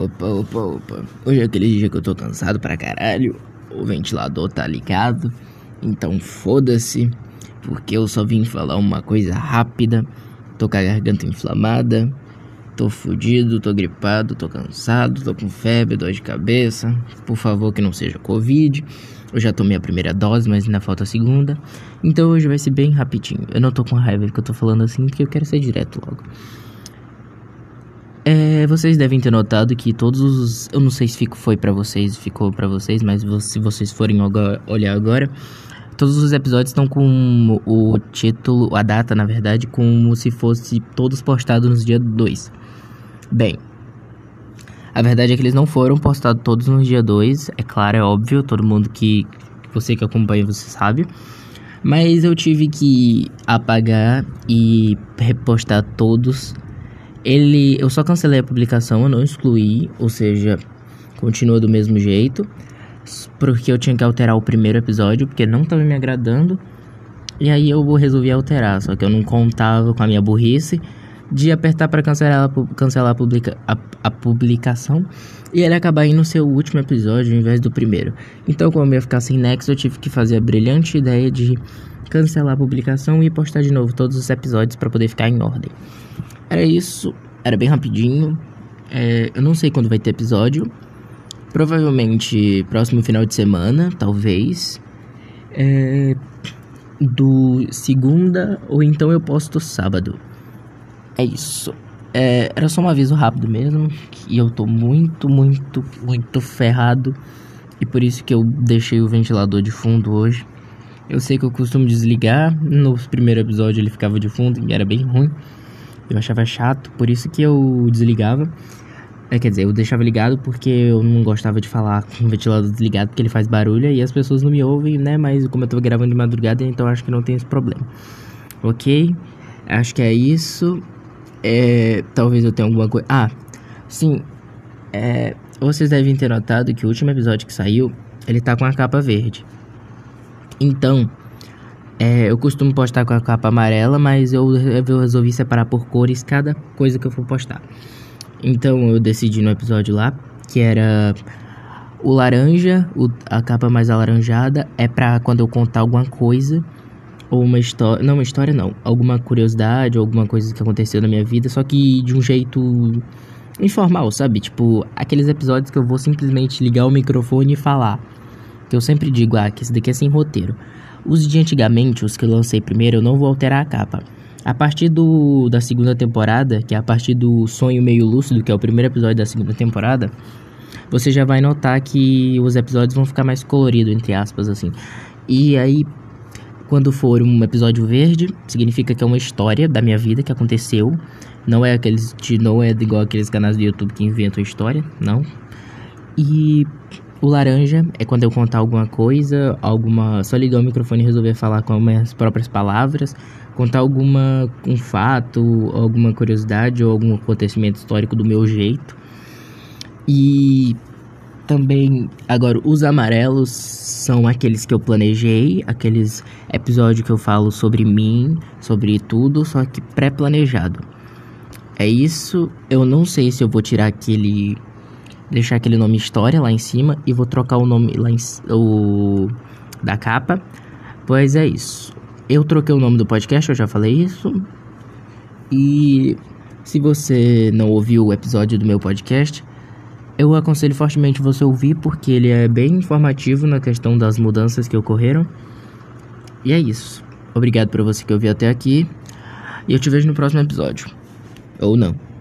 Opa, opa, opa. Hoje é aquele dia que eu tô cansado pra caralho. O ventilador tá ligado. Então foda-se. Porque eu só vim falar uma coisa rápida. Tô com a garganta inflamada. Tô fudido, tô gripado, tô cansado, tô com febre, dor de cabeça. Por favor, que não seja Covid. Eu já tomei a primeira dose, mas ainda falta a segunda. Então hoje vai ser bem rapidinho. Eu não tô com raiva que eu tô falando assim, porque eu quero ser direto logo. É, vocês devem ter notado que todos os. Eu não sei se fico, foi para vocês, ficou para vocês, mas se vocês forem olhar agora, todos os episódios estão com o título, a data, na verdade, como se fosse todos postados no dia 2. Bem, a verdade é que eles não foram postados todos no dia 2, é claro, é óbvio, todo mundo que. Você que acompanha, você sabe. Mas eu tive que apagar e repostar todos ele, eu só cancelei a publicação, eu não excluí, ou seja, continua do mesmo jeito, porque eu tinha que alterar o primeiro episódio, porque não estava me agradando. E aí eu resolvi alterar, só que eu não contava com a minha burrice de apertar para cancelar, cancelar a, publica, a, a, publicação e ele acabar indo no seu último episódio ao invés do primeiro. Então, como eu ia ficar sem nexo, eu tive que fazer a brilhante ideia de cancelar a publicação e postar de novo todos os episódios para poder ficar em ordem. Era isso, era bem rapidinho. É, eu não sei quando vai ter episódio. Provavelmente próximo final de semana, talvez. É, do segunda ou então eu posto sábado. É isso. É, era só um aviso rápido mesmo. E eu tô muito, muito, muito ferrado. E por isso que eu deixei o ventilador de fundo hoje. Eu sei que eu costumo desligar. No primeiro episódio ele ficava de fundo e era bem ruim. Eu achava chato, por isso que eu desligava. É, quer dizer, eu deixava ligado porque eu não gostava de falar com o ventilador desligado porque ele faz barulho e as pessoas não me ouvem, né? Mas como eu tô gravando de madrugada, então acho que não tem esse problema. Ok? Acho que é isso. É, talvez eu tenha alguma coisa. Ah, sim. É, vocês devem ter notado que o último episódio que saiu, ele tá com a capa verde. Então, é, eu costumo postar com a capa amarela, mas eu, eu resolvi separar por cores cada coisa que eu for postar. Então eu decidi no episódio lá que era o laranja, o, a capa mais alaranjada é pra quando eu contar alguma coisa ou uma história, não uma história não, alguma curiosidade alguma coisa que aconteceu na minha vida, só que de um jeito informal, sabe? Tipo, aqueles episódios que eu vou simplesmente ligar o microfone e falar. Que eu sempre digo, ah, que esse daqui é sem roteiro. Os de antigamente, os que lancei primeiro, eu não vou alterar a capa. A partir do, da segunda temporada, que é a partir do Sonho Meio Lúcido, que é o primeiro episódio da segunda temporada, você já vai notar que os episódios vão ficar mais coloridos, entre aspas, assim. E aí, quando for um episódio verde, significa que é uma história da minha vida que aconteceu. Não é aqueles de, não é igual aqueles canais do YouTube que inventam história, não. E o laranja é quando eu contar alguma coisa, alguma. Só ligar o microfone e resolver falar com as minhas próprias palavras, contar alguma um fato, alguma curiosidade ou algum acontecimento histórico do meu jeito. E também, agora, os amarelos são aqueles que eu planejei, aqueles episódios que eu falo sobre mim, sobre tudo, só que pré-planejado. É isso. Eu não sei se eu vou tirar aquele deixar aquele nome história lá em cima e vou trocar o nome lá em, o da capa. Pois é isso. Eu troquei o nome do podcast, eu já falei isso. E se você não ouviu o episódio do meu podcast, eu aconselho fortemente você ouvir porque ele é bem informativo na questão das mudanças que ocorreram. E é isso. Obrigado por você que ouviu até aqui. E eu te vejo no próximo episódio. Ou não.